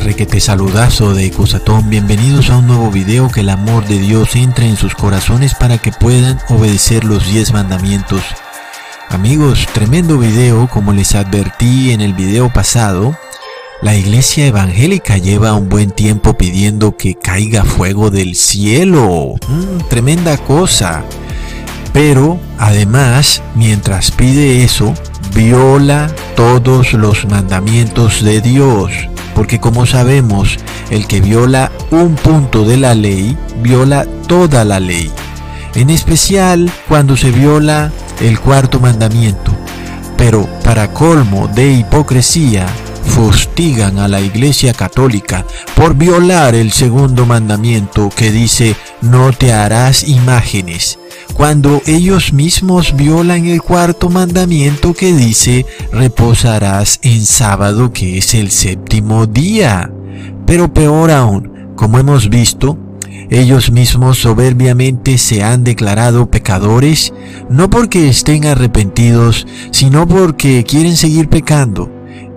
requete saludazo de Cusatón. Bienvenidos a un nuevo video que el amor de Dios entre en sus corazones para que puedan obedecer los 10 mandamientos. Amigos, tremendo video como les advertí en el video pasado. La iglesia evangélica lleva un buen tiempo pidiendo que caiga fuego del cielo. Mm, tremenda cosa. Pero además, mientras pide eso, viola todos los mandamientos de Dios, porque como sabemos, el que viola un punto de la ley, viola toda la ley, en especial cuando se viola el cuarto mandamiento. Pero para colmo de hipocresía, fustigan a la Iglesia Católica por violar el segundo mandamiento que dice no te harás imágenes cuando ellos mismos violan el cuarto mandamiento que dice, reposarás en sábado que es el séptimo día. Pero peor aún, como hemos visto, ellos mismos soberbiamente se han declarado pecadores, no porque estén arrepentidos, sino porque quieren seguir pecando.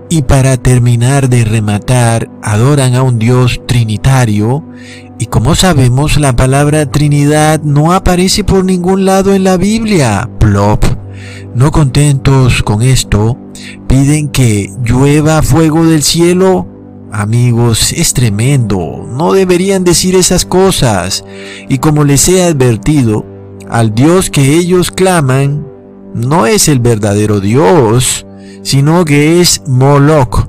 Y para terminar de rematar, adoran a un Dios trinitario y como sabemos, la palabra Trinidad no aparece por ningún lado en la Biblia. Plop. No contentos con esto, piden que llueva fuego del cielo. Amigos, es tremendo. No deberían decir esas cosas. Y como les he advertido, al Dios que ellos claman no es el verdadero Dios, sino que es Moloch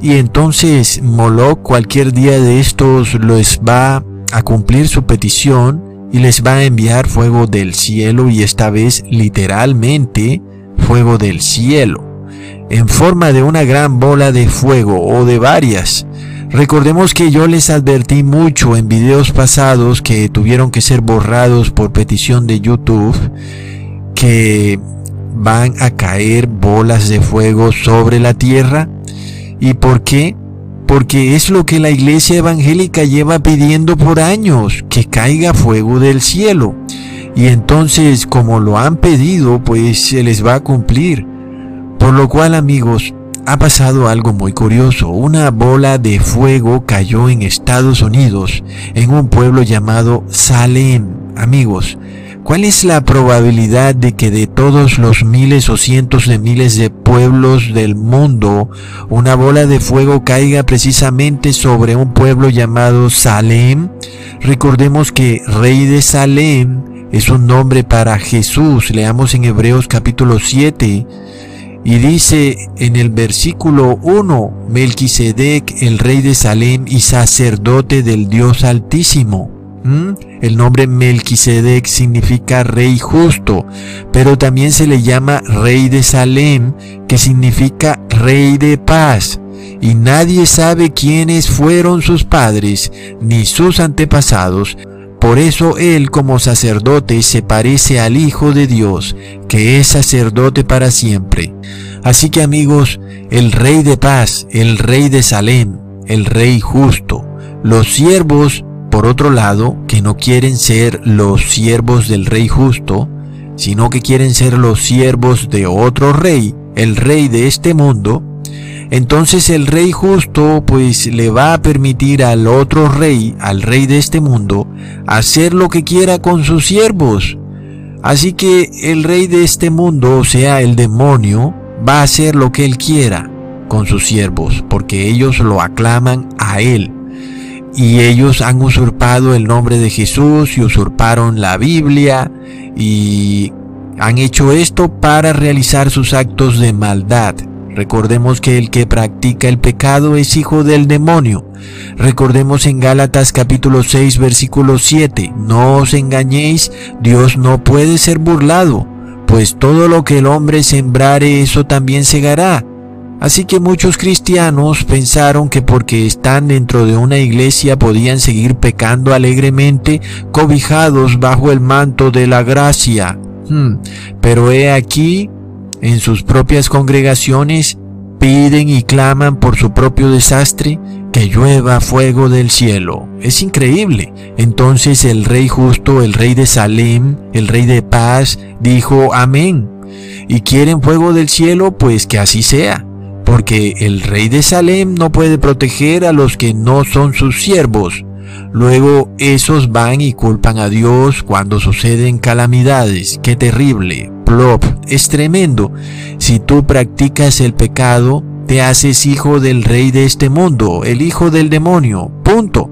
y entonces Moloch cualquier día de estos les va a cumplir su petición y les va a enviar fuego del cielo y esta vez literalmente fuego del cielo, en forma de una gran bola de fuego o de varias. Recordemos que yo les advertí mucho en videos pasados que tuvieron que ser borrados por petición de YouTube que van a caer bolas de fuego sobre la tierra ¿Y por qué? Porque es lo que la iglesia evangélica lleva pidiendo por años, que caiga fuego del cielo. Y entonces, como lo han pedido, pues se les va a cumplir. Por lo cual, amigos, ha pasado algo muy curioso. Una bola de fuego cayó en Estados Unidos, en un pueblo llamado Salem. Amigos, ¿Cuál es la probabilidad de que de todos los miles o cientos de miles de pueblos del mundo una bola de fuego caiga precisamente sobre un pueblo llamado Salem? Recordemos que rey de Salem es un nombre para Jesús. Leamos en Hebreos capítulo 7. Y dice en el versículo 1, Melquisedec, el rey de Salem y sacerdote del Dios Altísimo. El nombre Melquisedec significa rey justo, pero también se le llama rey de Salem, que significa rey de paz. Y nadie sabe quiénes fueron sus padres ni sus antepasados. Por eso él como sacerdote se parece al Hijo de Dios, que es sacerdote para siempre. Así que amigos, el rey de paz, el rey de Salem, el rey justo, los siervos por otro lado, que no quieren ser los siervos del rey justo, sino que quieren ser los siervos de otro rey, el rey de este mundo, entonces el rey justo pues le va a permitir al otro rey, al rey de este mundo, hacer lo que quiera con sus siervos. Así que el rey de este mundo, o sea, el demonio, va a hacer lo que él quiera con sus siervos, porque ellos lo aclaman a él y ellos han usurpado el nombre de Jesús y usurparon la Biblia y han hecho esto para realizar sus actos de maldad. Recordemos que el que practica el pecado es hijo del demonio. Recordemos en Gálatas capítulo 6 versículo 7, no os engañéis, Dios no puede ser burlado, pues todo lo que el hombre sembrare eso también segará. Así que muchos cristianos pensaron que porque están dentro de una iglesia podían seguir pecando alegremente cobijados bajo el manto de la gracia. Hmm, pero he aquí, en sus propias congregaciones, piden y claman por su propio desastre que llueva fuego del cielo. Es increíble. Entonces el rey justo, el rey de Salem, el rey de paz, dijo amén. Y quieren fuego del cielo, pues que así sea porque el rey de Salem no puede proteger a los que no son sus siervos. Luego esos van y culpan a Dios cuando suceden calamidades. ¡Qué terrible! Plop, es tremendo. Si tú practicas el pecado, te haces hijo del rey de este mundo, el hijo del demonio. Punto.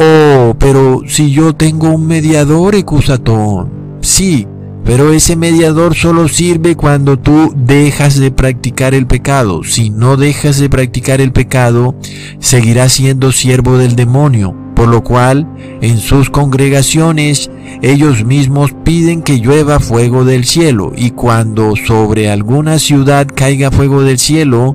Oh, pero si yo tengo un mediador, Ecusatón. Sí, pero ese mediador solo sirve cuando tú dejas de practicar el pecado. Si no dejas de practicar el pecado, seguirás siendo siervo del demonio. Por lo cual, en sus congregaciones, ellos mismos piden que llueva fuego del cielo. Y cuando sobre alguna ciudad caiga fuego del cielo,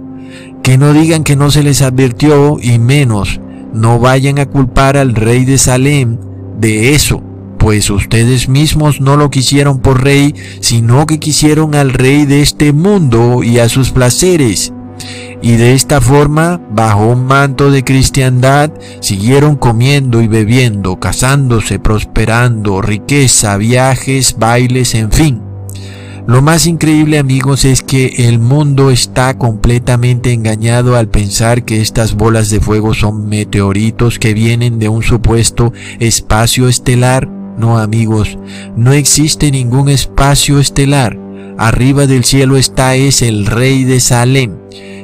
que no digan que no se les advirtió y menos, no vayan a culpar al rey de Salem de eso pues ustedes mismos no lo quisieron por rey, sino que quisieron al rey de este mundo y a sus placeres. Y de esta forma, bajo un manto de cristiandad, siguieron comiendo y bebiendo, casándose, prosperando, riqueza, viajes, bailes, en fin. Lo más increíble amigos es que el mundo está completamente engañado al pensar que estas bolas de fuego son meteoritos que vienen de un supuesto espacio estelar no amigos, no existe ningún espacio estelar. Arriba del cielo está es el rey de Salem.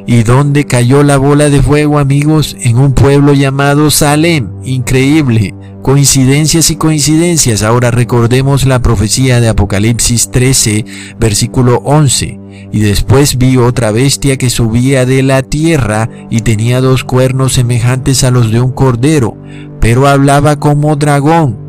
¿Y dónde cayó la bola de fuego, amigos? En un pueblo llamado Salem. Increíble. Coincidencias y coincidencias. Ahora recordemos la profecía de Apocalipsis 13, versículo 11. Y después vi otra bestia que subía de la tierra y tenía dos cuernos semejantes a los de un cordero, pero hablaba como dragón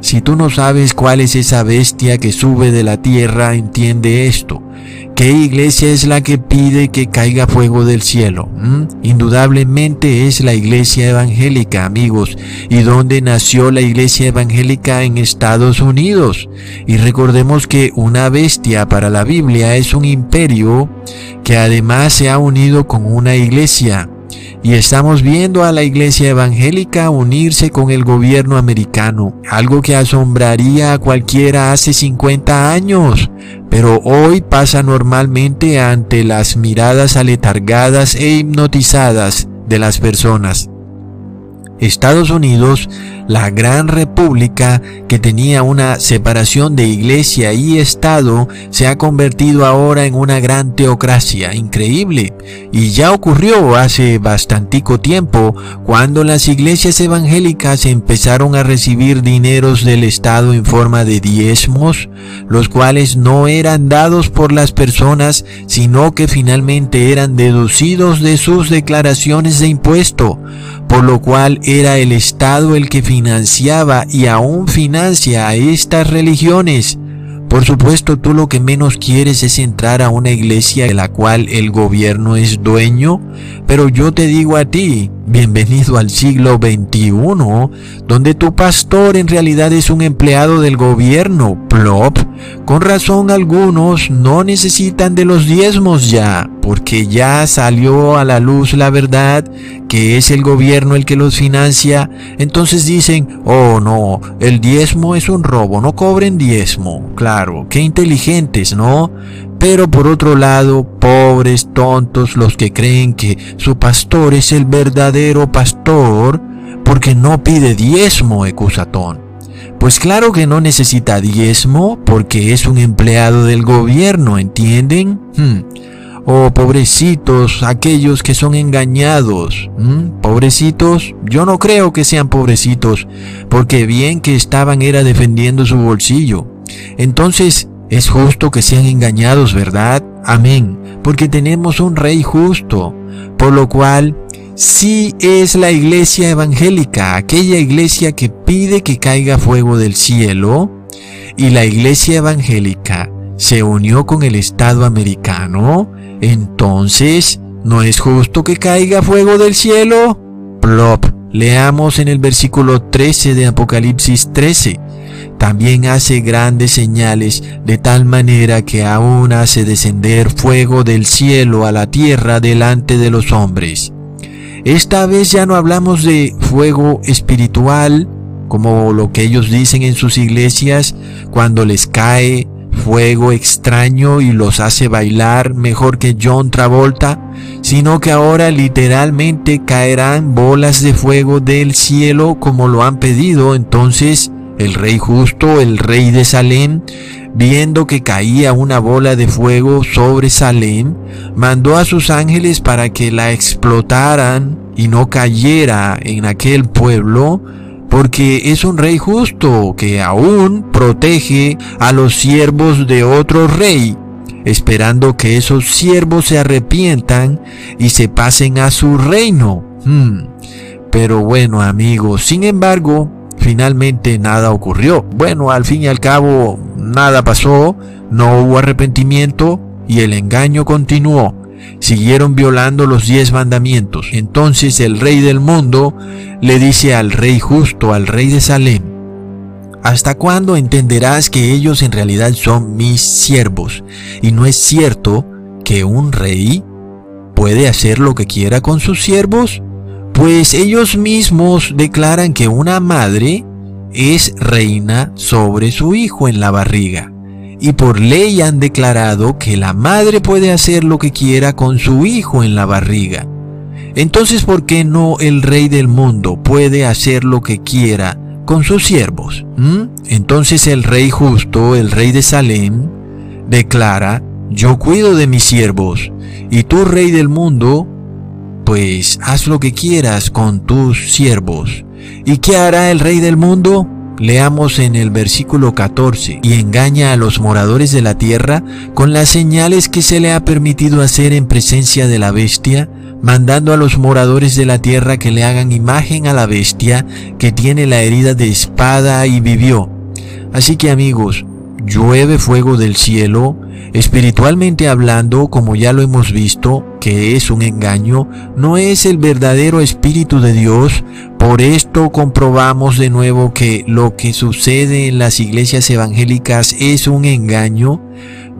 Si tú no sabes cuál es esa bestia que sube de la tierra, entiende esto. ¿Qué iglesia es la que pide que caiga fuego del cielo? ¿Mm? Indudablemente es la iglesia evangélica, amigos. ¿Y dónde nació la iglesia evangélica en Estados Unidos? Y recordemos que una bestia para la Biblia es un imperio que además se ha unido con una iglesia. Y estamos viendo a la iglesia evangélica unirse con el gobierno americano, algo que asombraría a cualquiera hace 50 años, pero hoy pasa normalmente ante las miradas aletargadas e hipnotizadas de las personas. Estados Unidos, la gran república que tenía una separación de iglesia y Estado, se ha convertido ahora en una gran teocracia, increíble. Y ya ocurrió hace bastantico tiempo, cuando las iglesias evangélicas empezaron a recibir dineros del Estado en forma de diezmos, los cuales no eran dados por las personas, sino que finalmente eran deducidos de sus declaraciones de impuesto por lo cual era el Estado el que financiaba y aún financia a estas religiones. Por supuesto, tú lo que menos quieres es entrar a una iglesia de la cual el gobierno es dueño, pero yo te digo a ti, bienvenido al siglo XXI, donde tu pastor en realidad es un empleado del gobierno, plop. Con razón algunos no necesitan de los diezmos ya, porque ya salió a la luz la verdad que es el gobierno el que los financia. Entonces dicen, oh no, el diezmo es un robo, no cobren diezmo. Claro, qué inteligentes, ¿no? Pero por otro lado, pobres tontos los que creen que su pastor es el verdadero pastor porque no pide diezmo, Ecusatón. Pues claro que no necesita diezmo porque es un empleado del gobierno, ¿entienden? Hmm. Oh, pobrecitos, aquellos que son engañados. Pobrecitos, yo no creo que sean pobrecitos, porque bien que estaban era defendiendo su bolsillo. Entonces, es justo que sean engañados, ¿verdad? Amén. Porque tenemos un rey justo. Por lo cual, sí es la iglesia evangélica, aquella iglesia que pide que caiga fuego del cielo. Y la iglesia evangélica se unió con el Estado americano. Entonces, ¿no es justo que caiga fuego del cielo? Plop. Leamos en el versículo 13 de Apocalipsis 13. También hace grandes señales de tal manera que aún hace descender fuego del cielo a la tierra delante de los hombres. Esta vez ya no hablamos de fuego espiritual, como lo que ellos dicen en sus iglesias, cuando les cae fuego extraño y los hace bailar mejor que John Travolta, sino que ahora literalmente caerán bolas de fuego del cielo como lo han pedido. Entonces el rey justo, el rey de Salem, viendo que caía una bola de fuego sobre Salem, mandó a sus ángeles para que la explotaran y no cayera en aquel pueblo, porque es un rey justo que aún protege a los siervos de otro rey, esperando que esos siervos se arrepientan y se pasen a su reino. Hmm. Pero bueno amigos, sin embargo, finalmente nada ocurrió. Bueno, al fin y al cabo, nada pasó, no hubo arrepentimiento y el engaño continuó siguieron violando los diez mandamientos. Entonces el rey del mundo le dice al rey justo, al rey de Salem, ¿Hasta cuándo entenderás que ellos en realidad son mis siervos? Y no es cierto que un rey puede hacer lo que quiera con sus siervos, pues ellos mismos declaran que una madre es reina sobre su hijo en la barriga y por ley han declarado que la madre puede hacer lo que quiera con su hijo en la barriga. Entonces, ¿por qué no el rey del mundo puede hacer lo que quiera con sus siervos? ¿Mm? Entonces el rey justo, el rey de Salem, declara, yo cuido de mis siervos, y tú, rey del mundo, pues haz lo que quieras con tus siervos. ¿Y qué hará el rey del mundo? Leamos en el versículo 14, y engaña a los moradores de la tierra con las señales que se le ha permitido hacer en presencia de la bestia, mandando a los moradores de la tierra que le hagan imagen a la bestia que tiene la herida de espada y vivió. Así que amigos, llueve fuego del cielo, espiritualmente hablando, como ya lo hemos visto, que es un engaño, no es el verdadero Espíritu de Dios. Por esto comprobamos de nuevo que lo que sucede en las iglesias evangélicas es un engaño.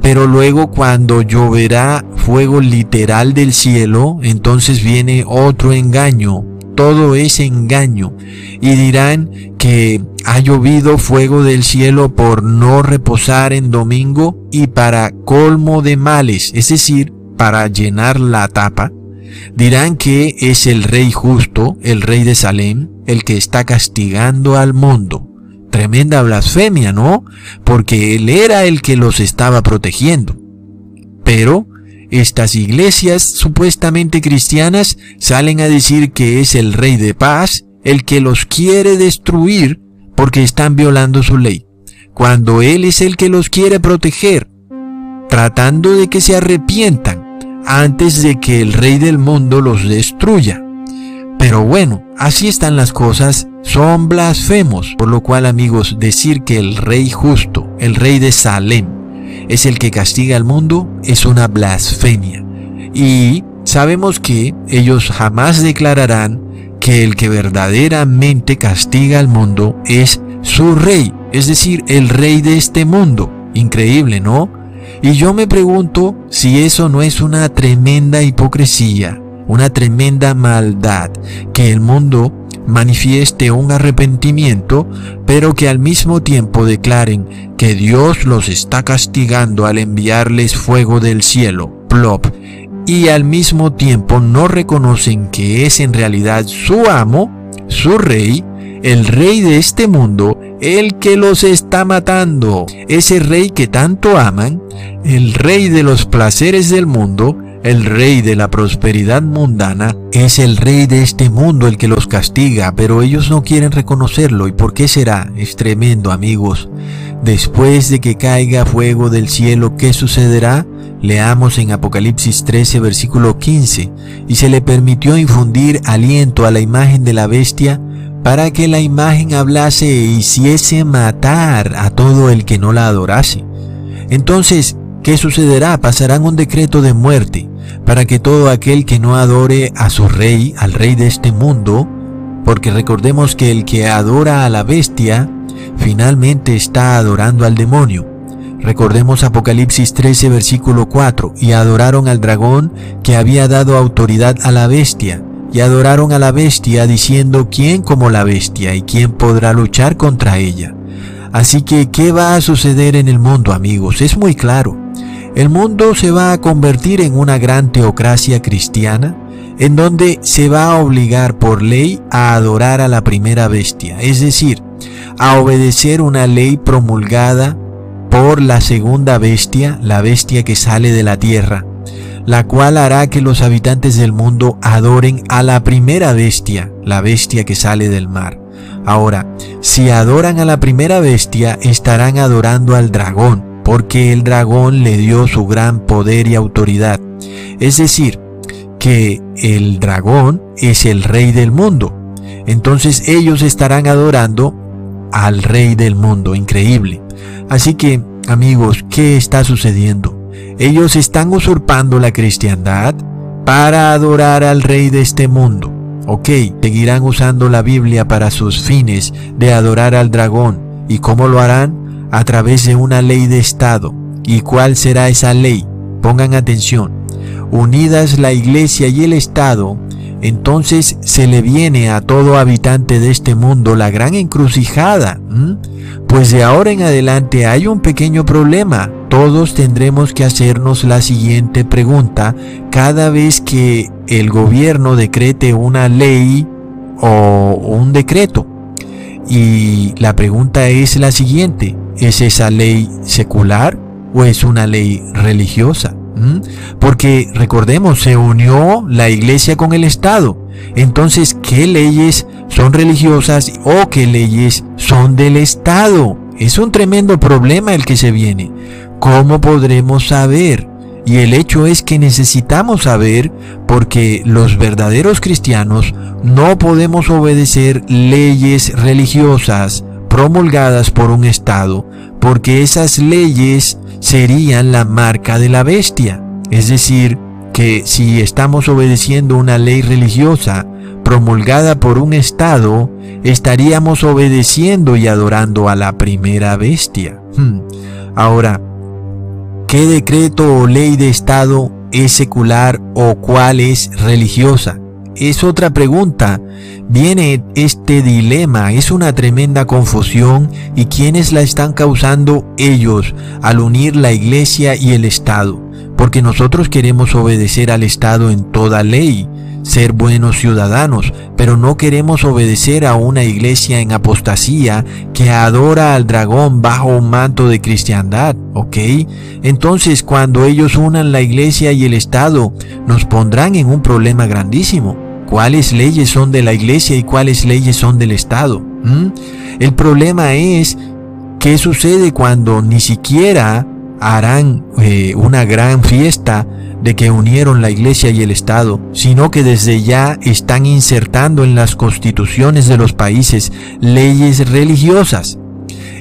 Pero luego cuando lloverá fuego literal del cielo, entonces viene otro engaño. Todo es engaño. Y dirán que ha llovido fuego del cielo por no reposar en domingo y para colmo de males, es decir, para llenar la tapa, dirán que es el rey justo, el rey de Salem, el que está castigando al mundo. Tremenda blasfemia, ¿no? Porque él era el que los estaba protegiendo. Pero estas iglesias supuestamente cristianas salen a decir que es el rey de paz el que los quiere destruir porque están violando su ley, cuando Él es el que los quiere proteger, tratando de que se arrepientan antes de que el rey del mundo los destruya. Pero bueno, así están las cosas, son blasfemos, por lo cual amigos, decir que el rey justo, el rey de Salem, es el que castiga al mundo, es una blasfemia. Y sabemos que ellos jamás declararán que el que verdaderamente castiga al mundo es su rey, es decir, el rey de este mundo. Increíble, ¿no? Y yo me pregunto si eso no es una tremenda hipocresía, una tremenda maldad, que el mundo manifieste un arrepentimiento, pero que al mismo tiempo declaren que Dios los está castigando al enviarles fuego del cielo, plop, y al mismo tiempo no reconocen que es en realidad su amo, su rey, el rey de este mundo, el que los está matando, ese rey que tanto aman, el rey de los placeres del mundo, el rey de la prosperidad mundana, es el rey de este mundo el que los castiga, pero ellos no quieren reconocerlo. ¿Y por qué será? Es tremendo, amigos. Después de que caiga fuego del cielo, ¿qué sucederá? Leamos en Apocalipsis 13, versículo 15, y se le permitió infundir aliento a la imagen de la bestia para que la imagen hablase e hiciese matar a todo el que no la adorase. Entonces, ¿qué sucederá? Pasarán un decreto de muerte para que todo aquel que no adore a su rey, al rey de este mundo, porque recordemos que el que adora a la bestia finalmente está adorando al demonio. Recordemos Apocalipsis 13 versículo 4, y adoraron al dragón que había dado autoridad a la bestia, y adoraron a la bestia diciendo, ¿quién como la bestia y quién podrá luchar contra ella? Así que, ¿qué va a suceder en el mundo amigos? Es muy claro. El mundo se va a convertir en una gran teocracia cristiana, en donde se va a obligar por ley a adorar a la primera bestia, es decir, a obedecer una ley promulgada por la segunda bestia, la bestia que sale de la tierra, la cual hará que los habitantes del mundo adoren a la primera bestia, la bestia que sale del mar. Ahora, si adoran a la primera bestia, estarán adorando al dragón, porque el dragón le dio su gran poder y autoridad. Es decir, que el dragón es el rey del mundo. Entonces ellos estarán adorando al rey del mundo. Increíble. Así que, amigos, ¿qué está sucediendo? Ellos están usurpando la cristiandad para adorar al rey de este mundo. Ok, seguirán usando la Biblia para sus fines de adorar al dragón. ¿Y cómo lo harán? A través de una ley de Estado. ¿Y cuál será esa ley? Pongan atención. Unidas la iglesia y el Estado, entonces se le viene a todo habitante de este mundo la gran encrucijada. Pues de ahora en adelante hay un pequeño problema. Todos tendremos que hacernos la siguiente pregunta cada vez que el gobierno decrete una ley o un decreto. Y la pregunta es la siguiente, ¿es esa ley secular o es una ley religiosa? Porque recordemos, se unió la iglesia con el Estado. Entonces, ¿qué leyes son religiosas o qué leyes son del Estado? Es un tremendo problema el que se viene. ¿Cómo podremos saber? Y el hecho es que necesitamos saber porque los verdaderos cristianos no podemos obedecer leyes religiosas promulgadas por un Estado, porque esas leyes serían la marca de la bestia. Es decir, que si estamos obedeciendo una ley religiosa promulgada por un Estado, estaríamos obedeciendo y adorando a la primera bestia. Hmm. Ahora, ¿qué decreto o ley de Estado es secular o cuál es religiosa? Es otra pregunta. Viene este dilema, es una tremenda confusión y quienes la están causando ellos al unir la iglesia y el Estado. Porque nosotros queremos obedecer al Estado en toda ley, ser buenos ciudadanos, pero no queremos obedecer a una iglesia en apostasía que adora al dragón bajo un manto de cristiandad, ¿ok? Entonces cuando ellos unan la iglesia y el Estado, nos pondrán en un problema grandísimo. ¿Cuáles leyes son de la iglesia y cuáles leyes son del Estado? ¿Mm? El problema es qué sucede cuando ni siquiera harán eh, una gran fiesta de que unieron la iglesia y el Estado, sino que desde ya están insertando en las constituciones de los países leyes religiosas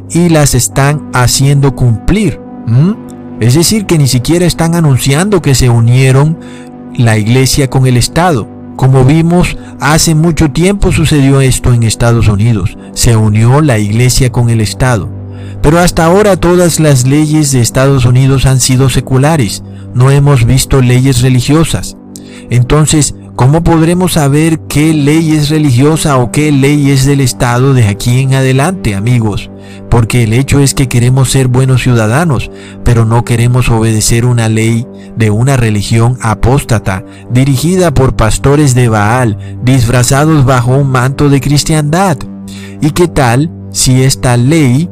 y las están haciendo cumplir. Es decir, que ni siquiera están anunciando que se unieron la iglesia con el Estado. Como vimos, hace mucho tiempo sucedió esto en Estados Unidos. Se unió la iglesia con el Estado. Pero hasta ahora todas las leyes de Estados Unidos han sido seculares, no hemos visto leyes religiosas. Entonces, ¿cómo podremos saber qué ley es religiosa o qué ley es del Estado de aquí en adelante, amigos? Porque el hecho es que queremos ser buenos ciudadanos, pero no queremos obedecer una ley de una religión apóstata, dirigida por pastores de Baal, disfrazados bajo un manto de cristiandad. ¿Y qué tal si esta ley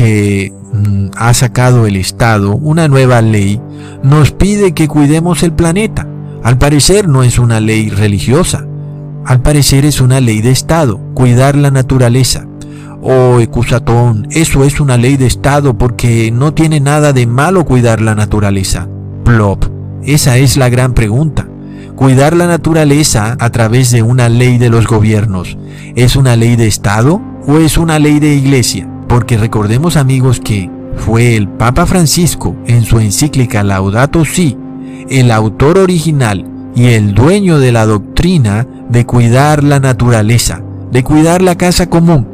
que mm, ha sacado el Estado, una nueva ley, nos pide que cuidemos el planeta. Al parecer no es una ley religiosa. Al parecer es una ley de Estado, cuidar la naturaleza. Oh, Ecusatón, eso es una ley de Estado porque no tiene nada de malo cuidar la naturaleza. Plop, esa es la gran pregunta. Cuidar la naturaleza a través de una ley de los gobiernos, ¿es una ley de Estado o es una ley de iglesia? Porque recordemos amigos que fue el Papa Francisco en su encíclica Laudato Si, el autor original y el dueño de la doctrina de cuidar la naturaleza, de cuidar la casa común.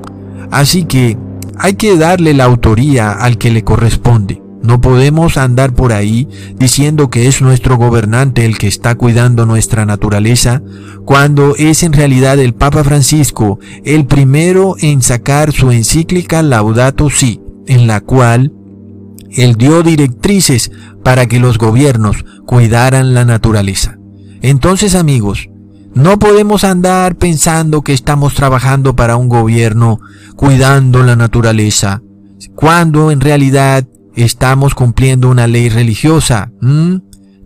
Así que hay que darle la autoría al que le corresponde. No podemos andar por ahí diciendo que es nuestro gobernante el que está cuidando nuestra naturaleza, cuando es en realidad el Papa Francisco el primero en sacar su encíclica Laudato Si, en la cual él dio directrices para que los gobiernos cuidaran la naturaleza. Entonces amigos, no podemos andar pensando que estamos trabajando para un gobierno cuidando la naturaleza, cuando en realidad estamos cumpliendo una ley religiosa.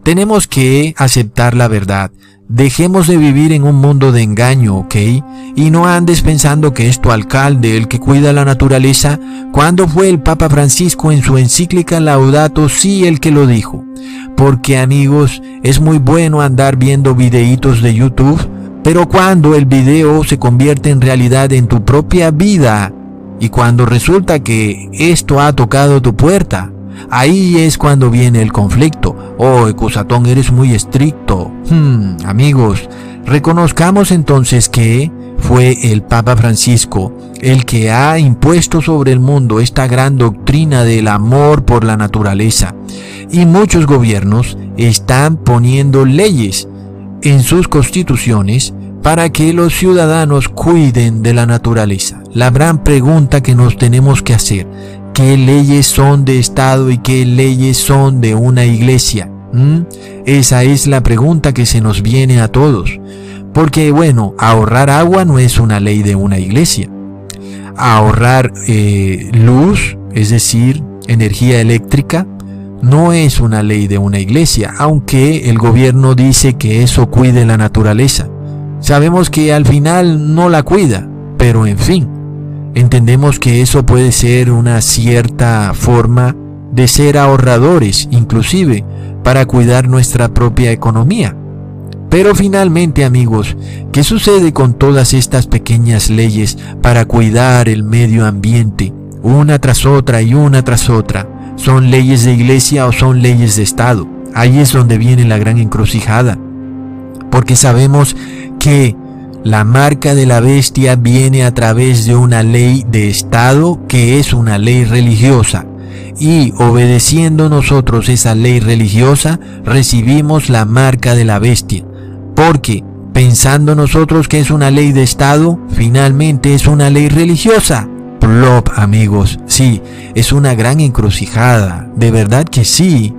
Tenemos que aceptar la verdad. Dejemos de vivir en un mundo de engaño, ¿ok? Y no andes pensando que es tu alcalde el que cuida la naturaleza, cuando fue el Papa Francisco en su encíclica Laudato sí el que lo dijo. Porque amigos, es muy bueno andar viendo videitos de YouTube, pero cuando el video se convierte en realidad en tu propia vida, y cuando resulta que esto ha tocado tu puerta, ahí es cuando viene el conflicto. Oh, Ecusatón, eres muy estricto. Hmm, amigos, reconozcamos entonces que fue el Papa Francisco el que ha impuesto sobre el mundo esta gran doctrina del amor por la naturaleza. Y muchos gobiernos están poniendo leyes en sus constituciones para que los ciudadanos cuiden de la naturaleza. La gran pregunta que nos tenemos que hacer, ¿qué leyes son de Estado y qué leyes son de una iglesia? ¿Mm? Esa es la pregunta que se nos viene a todos. Porque bueno, ahorrar agua no es una ley de una iglesia. Ahorrar eh, luz, es decir, energía eléctrica, no es una ley de una iglesia, aunque el gobierno dice que eso cuide la naturaleza. Sabemos que al final no la cuida, pero en fin, entendemos que eso puede ser una cierta forma de ser ahorradores, inclusive para cuidar nuestra propia economía. Pero finalmente amigos, ¿qué sucede con todas estas pequeñas leyes para cuidar el medio ambiente? Una tras otra y una tras otra. ¿Son leyes de iglesia o son leyes de Estado? Ahí es donde viene la gran encrucijada. Porque sabemos que la marca de la bestia viene a través de una ley de Estado que es una ley religiosa. Y obedeciendo nosotros esa ley religiosa, recibimos la marca de la bestia. Porque pensando nosotros que es una ley de Estado, finalmente es una ley religiosa. Plop, amigos, sí, es una gran encrucijada, de verdad que sí.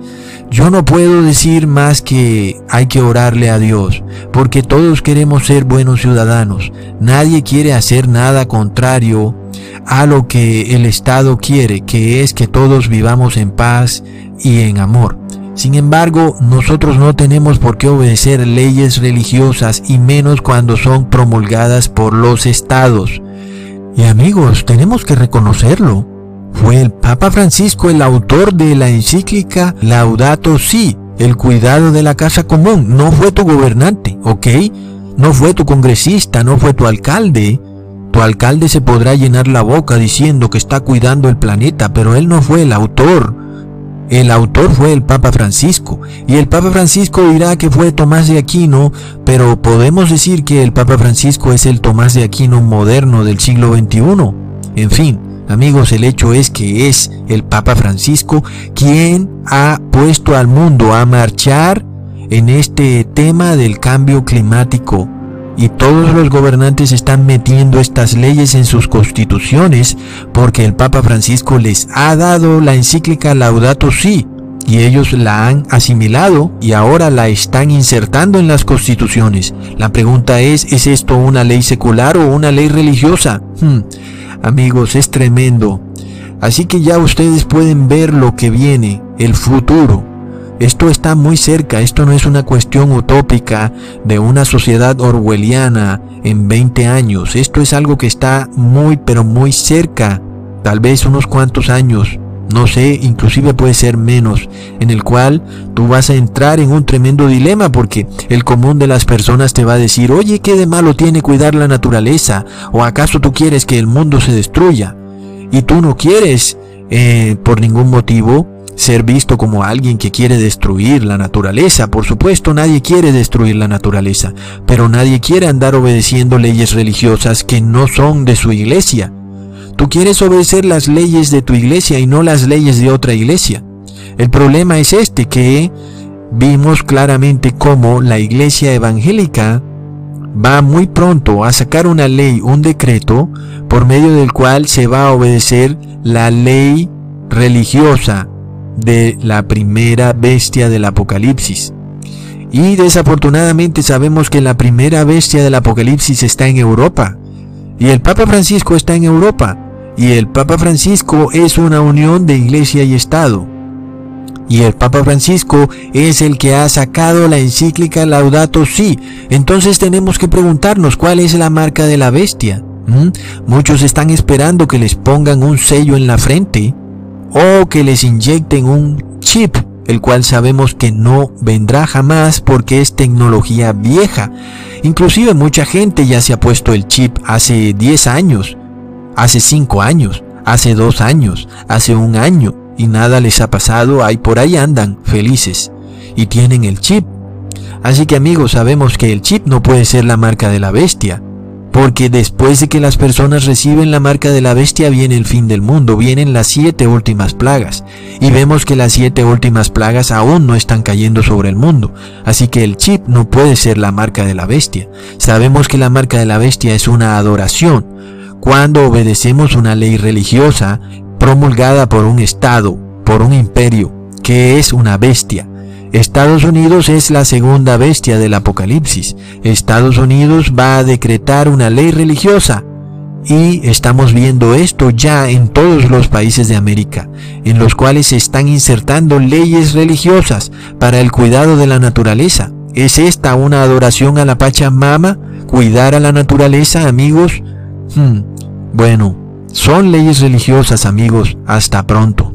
Yo no puedo decir más que hay que orarle a Dios, porque todos queremos ser buenos ciudadanos. Nadie quiere hacer nada contrario a lo que el Estado quiere, que es que todos vivamos en paz y en amor. Sin embargo, nosotros no tenemos por qué obedecer leyes religiosas y menos cuando son promulgadas por los estados. Y amigos, tenemos que reconocerlo. Fue el Papa Francisco el autor de la encíclica Laudato Si, el cuidado de la casa común. No fue tu gobernante, ¿ok? No fue tu congresista, no fue tu alcalde. Tu alcalde se podrá llenar la boca diciendo que está cuidando el planeta, pero él no fue el autor. El autor fue el Papa Francisco, y el Papa Francisco dirá que fue Tomás de Aquino, pero podemos decir que el Papa Francisco es el Tomás de Aquino moderno del siglo XXI. En fin, Amigos, el hecho es que es el Papa Francisco quien ha puesto al mundo a marchar en este tema del cambio climático. Y todos los gobernantes están metiendo estas leyes en sus constituciones porque el Papa Francisco les ha dado la encíclica Laudato Si y ellos la han asimilado y ahora la están insertando en las constituciones. La pregunta es, ¿es esto una ley secular o una ley religiosa? Hmm. Amigos, es tremendo. Así que ya ustedes pueden ver lo que viene, el futuro. Esto está muy cerca, esto no es una cuestión utópica de una sociedad orwelliana en 20 años. Esto es algo que está muy pero muy cerca, tal vez unos cuantos años no sé, inclusive puede ser menos, en el cual tú vas a entrar en un tremendo dilema porque el común de las personas te va a decir, oye, ¿qué de malo tiene cuidar la naturaleza? ¿O acaso tú quieres que el mundo se destruya? y tú no quieres eh, por ningún motivo ser visto como alguien que quiere destruir la naturaleza. Por supuesto, nadie quiere destruir la naturaleza, pero nadie quiere andar obedeciendo leyes religiosas que no son de su iglesia. Tú quieres obedecer las leyes de tu iglesia y no las leyes de otra iglesia. El problema es este, que vimos claramente cómo la iglesia evangélica va muy pronto a sacar una ley, un decreto, por medio del cual se va a obedecer la ley religiosa de la primera bestia del Apocalipsis. Y desafortunadamente sabemos que la primera bestia del Apocalipsis está en Europa. Y el Papa Francisco está en Europa. Y el Papa Francisco es una unión de iglesia y Estado. Y el Papa Francisco es el que ha sacado la encíclica Laudato Si. Entonces tenemos que preguntarnos cuál es la marca de la bestia. ¿Mm? Muchos están esperando que les pongan un sello en la frente o que les inyecten un chip, el cual sabemos que no vendrá jamás porque es tecnología vieja. Inclusive mucha gente ya se ha puesto el chip hace 10 años, hace 5 años, hace 2 años, hace un año y nada les ha pasado, ahí por ahí andan felices y tienen el chip. Así que amigos, sabemos que el chip no puede ser la marca de la bestia. Porque después de que las personas reciben la marca de la bestia viene el fin del mundo, vienen las siete últimas plagas. Y vemos que las siete últimas plagas aún no están cayendo sobre el mundo. Así que el chip no puede ser la marca de la bestia. Sabemos que la marca de la bestia es una adoración. Cuando obedecemos una ley religiosa promulgada por un Estado, por un imperio, que es una bestia. Estados Unidos es la segunda bestia del Apocalipsis. Estados Unidos va a decretar una ley religiosa. Y estamos viendo esto ya en todos los países de América, en los cuales se están insertando leyes religiosas para el cuidado de la naturaleza. ¿Es esta una adoración a la Pachamama? ¿Cuidar a la naturaleza, amigos? Hmm, bueno, son leyes religiosas, amigos. Hasta pronto.